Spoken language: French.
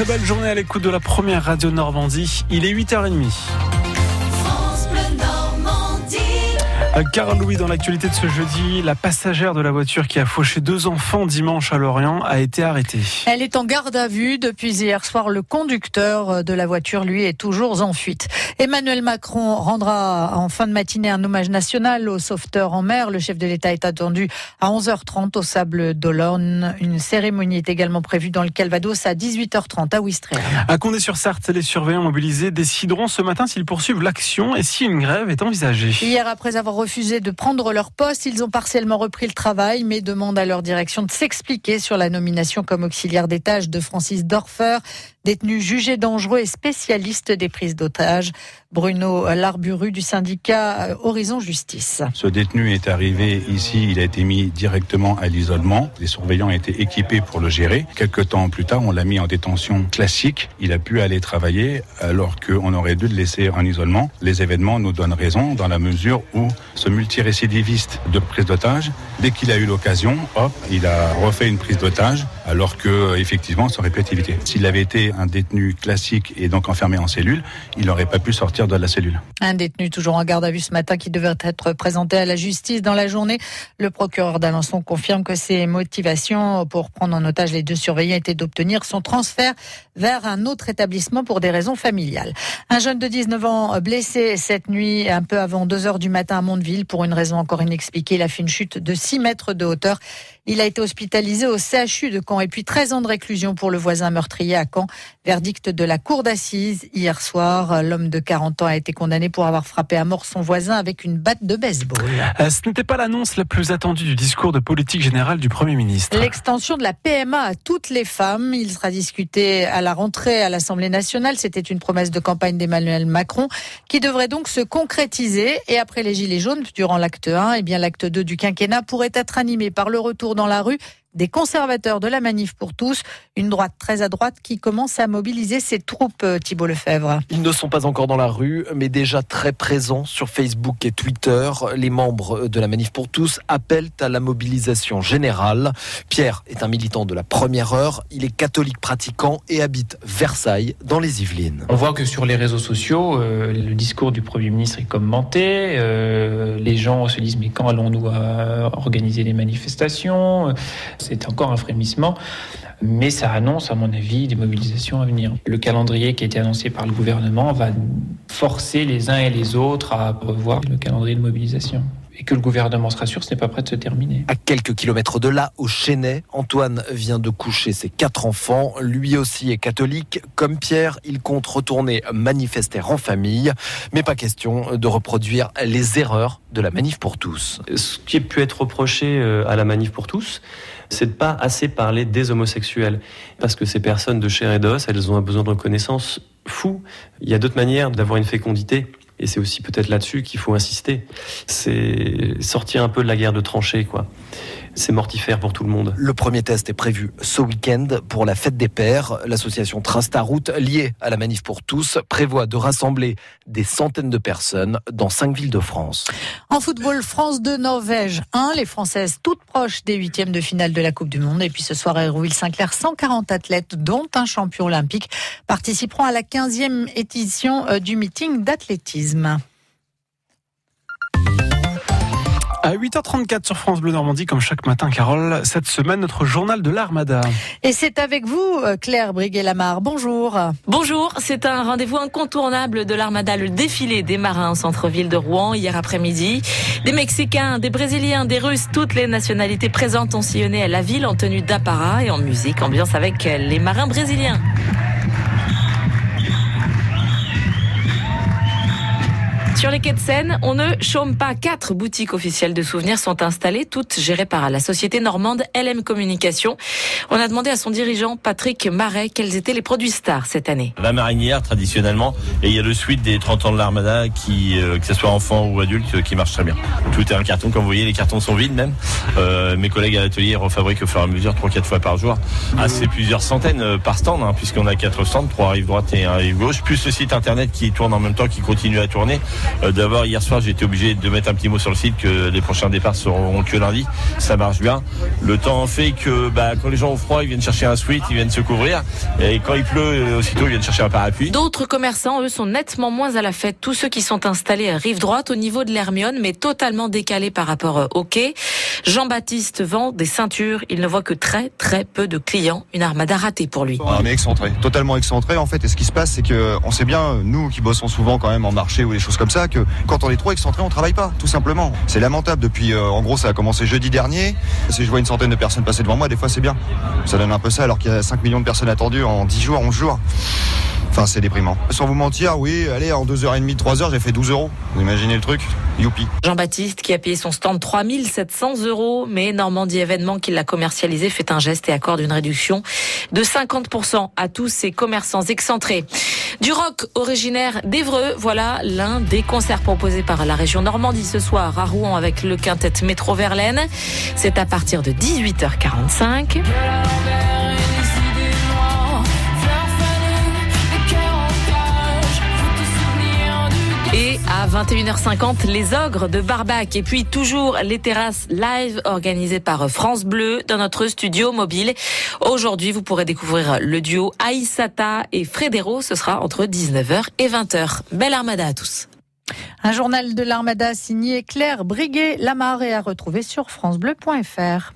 Très belle journée à l'écoute de la première radio Normandie. Il est 8h30. Carole Louis, dans l'actualité de ce jeudi, la passagère de la voiture qui a fauché deux enfants dimanche à Lorient a été arrêtée. Elle est en garde à vue depuis hier soir. Le conducteur de la voiture, lui, est toujours en fuite. Emmanuel Macron rendra en fin de matinée un hommage national aux sauveteurs en mer. Le chef de l'État est attendu à 11h30 au Sable d'Olonne. Une cérémonie est également prévue dans le Calvados à 18h30 à Ouistreham. À Condé-sur-Sarthe, les surveillants mobilisés décideront ce matin s'ils poursuivent l'action et si une grève est envisagée. Hier, après avoir refusé de prendre leur poste. Ils ont partiellement repris le travail, mais demandent à leur direction de s'expliquer sur la nomination comme auxiliaire des tâches de Francis Dorfer, détenu jugé dangereux et spécialiste des prises d'otages. Bruno Larburu du syndicat Horizon Justice. Ce détenu est arrivé ici, il a été mis directement à l'isolement. Les surveillants étaient équipés pour le gérer. Quelques temps plus tard, on l'a mis en détention classique. Il a pu aller travailler alors qu'on aurait dû le laisser en isolement. Les événements nous donnent raison dans la mesure où ce multirécidiviste de prise d'otage, dès qu'il a eu l'occasion, hop, il a refait une prise d'otage alors que effectivement ça aurait pu être évité. S'il avait été un détenu classique et donc enfermé en cellule, il n'aurait pas pu sortir de la cellule. Un détenu toujours en garde à vue ce matin qui devait être présenté à la justice dans la journée. Le procureur d'Alençon confirme que ses motivations pour prendre en otage les deux surveillants étaient d'obtenir son transfert vers un autre établissement pour des raisons familiales. Un jeune de 19 ans blessé cette nuit un peu avant 2 heures du matin à Mondeville pour une raison encore inexpliquée. Il a fait une chute de 6 mètres de hauteur. Il a été hospitalisé au CHU de Caen et puis 13 ans de réclusion pour le voisin meurtrier à Caen. Verdict de la cour d'assises hier soir. L'homme de 40 ans a été condamné pour avoir frappé à mort son voisin avec une batte de baseball. Euh, ce n'était pas l'annonce la plus attendue du discours de politique générale du Premier ministre. L'extension de la PMA à toutes les femmes. Il sera discuté à la rentrée à l'Assemblée nationale. C'était une promesse de campagne d'Emmanuel Macron qui devrait donc se concrétiser. Et après les Gilets jaunes, durant l'acte 1, eh bien l'acte 2 du quinquennat pourrait être animé par le retour dans la rue des conservateurs de la manif pour tous, une droite très à droite qui commence à mobiliser ses troupes, euh, Thibault Lefebvre. Ils ne sont pas encore dans la rue, mais déjà très présents sur Facebook et Twitter. Les membres de la manif pour tous appellent à la mobilisation générale. Pierre est un militant de la première heure. Il est catholique pratiquant et habite Versailles, dans les Yvelines. On voit que sur les réseaux sociaux, euh, le discours du Premier ministre est commenté. Euh, les gens se disent mais quand allons-nous organiser les manifestations? C'est encore un frémissement, mais ça annonce, à mon avis, des mobilisations à venir. Le calendrier qui a été annoncé par le gouvernement va forcer les uns et les autres à revoir le calendrier de mobilisation et que le gouvernement se rassure, ce n'est pas prêt de se terminer. À quelques kilomètres de là, au Chesnay, Antoine vient de coucher ses quatre enfants. Lui aussi est catholique. Comme Pierre, il compte retourner manifester en famille. Mais pas question de reproduire les erreurs de la manif pour tous. Ce qui a pu être reproché euh, à la manif pour tous, c'est de pas assez parler des homosexuels. Parce que ces personnes de chair et d'os, elles ont un besoin de reconnaissance fou. Il y a d'autres manières d'avoir une fécondité. Et c'est aussi peut-être là-dessus qu'il faut insister. C'est sortir un peu de la guerre de tranchées, quoi c'est mortifère pour tout le monde. Le premier test est prévu ce week-end pour la fête des pères. L'association Trace ta route, liée à la manif pour tous, prévoit de rassembler des centaines de personnes dans cinq villes de France. En football, France 2, Norvège 1. Les Françaises toutes proches des huitièmes de finale de la Coupe du Monde. Et puis ce soir à Hérouville-Saint-Clair, 140 athlètes, dont un champion olympique, participeront à la 15e édition euh, du meeting d'athlétisme. À 8h34 sur France Bleu Normandie, comme chaque matin, Carole, cette semaine, notre journal de l'Armada. Et c'est avec vous, euh, Claire Briguet-Lamar. Bonjour. Bonjour, c'est un rendez-vous incontournable de l'Armada, le défilé des marins au centre-ville de Rouen hier après-midi. Des Mexicains, des Brésiliens, des Russes, toutes les nationalités présentes ont sillonné la ville en tenue d'apparat et en musique, ambiance avec les marins brésiliens. Sur les quais de Seine, on ne chôme pas. Quatre boutiques officielles de souvenirs sont installées, toutes gérées par la société normande LM Communication. On a demandé à son dirigeant Patrick Marais quels étaient les produits stars cette année. La marinière traditionnellement, et il y a le suite des 30 ans de l'Armada qui, euh, que ce soit enfant ou adulte, qui marche très bien. Tout est un carton, comme vous voyez, les cartons sont vides même. Euh, mes collègues à l'atelier refabriquent au fur et à mesure 3-4 fois par jour. Ah, c'est plusieurs centaines euh, par stand, hein, puisqu'on a quatre stands, trois rives droite et un rive gauche, plus le site internet qui tourne en même temps, qui continue à tourner. Euh, D'abord, hier soir, j'ai été obligé de mettre un petit mot sur le site que les prochains départs seront que lundi. Ça marche bien. Le temps fait que bah, quand les gens ont froid, ils viennent chercher un sweat, ils viennent se couvrir. Et quand il pleut, euh, aussitôt, ils viennent chercher un parapluie. D'autres commerçants, eux, sont nettement moins à la fête. Tous ceux qui sont installés à rive droite au niveau de l'Hermione, mais totalement décalés par rapport euh, au quai. Jean-Baptiste vend des ceintures. Il ne voit que très, très peu de clients. Une armada ratée pour lui. On est excentré, totalement excentré en fait. Et ce qui se passe, c'est que on sait bien, nous qui bossons souvent quand même en marché ou des choses comme ça, que quand on est trop excentré, on travaille pas, tout simplement. C'est lamentable. Depuis, euh, en gros, ça a commencé jeudi dernier. Si je vois une centaine de personnes passer devant moi, des fois c'est bien. Ça donne un peu ça, alors qu'il y a 5 millions de personnes attendues en 10 jours, 11 jours. C'est déprimant. Sans vous mentir, oui, allez, en 2h30, 3h, j'ai fait 12 euros. Vous imaginez le truc Youpi. Jean-Baptiste, qui a payé son stand 3700 euros, mais Normandie Événement, qui l'a commercialisé, fait un geste et accorde une réduction de 50% à tous ces commerçants excentrés. Du rock originaire d'Evreux, voilà l'un des concerts proposés par la région Normandie ce soir à Rouen avec le quintet Métro Verlaine. C'est à partir de 18h45. 21h50, les ogres de Barbac. Et puis toujours les terrasses live organisées par France Bleu dans notre studio mobile. Aujourd'hui, vous pourrez découvrir le duo Aïsata et Frédéro. Ce sera entre 19h et 20h. Belle armada à tous. Un journal de l'Armada signé Claire Briguet-Lamar et à retrouver sur francebleu.fr.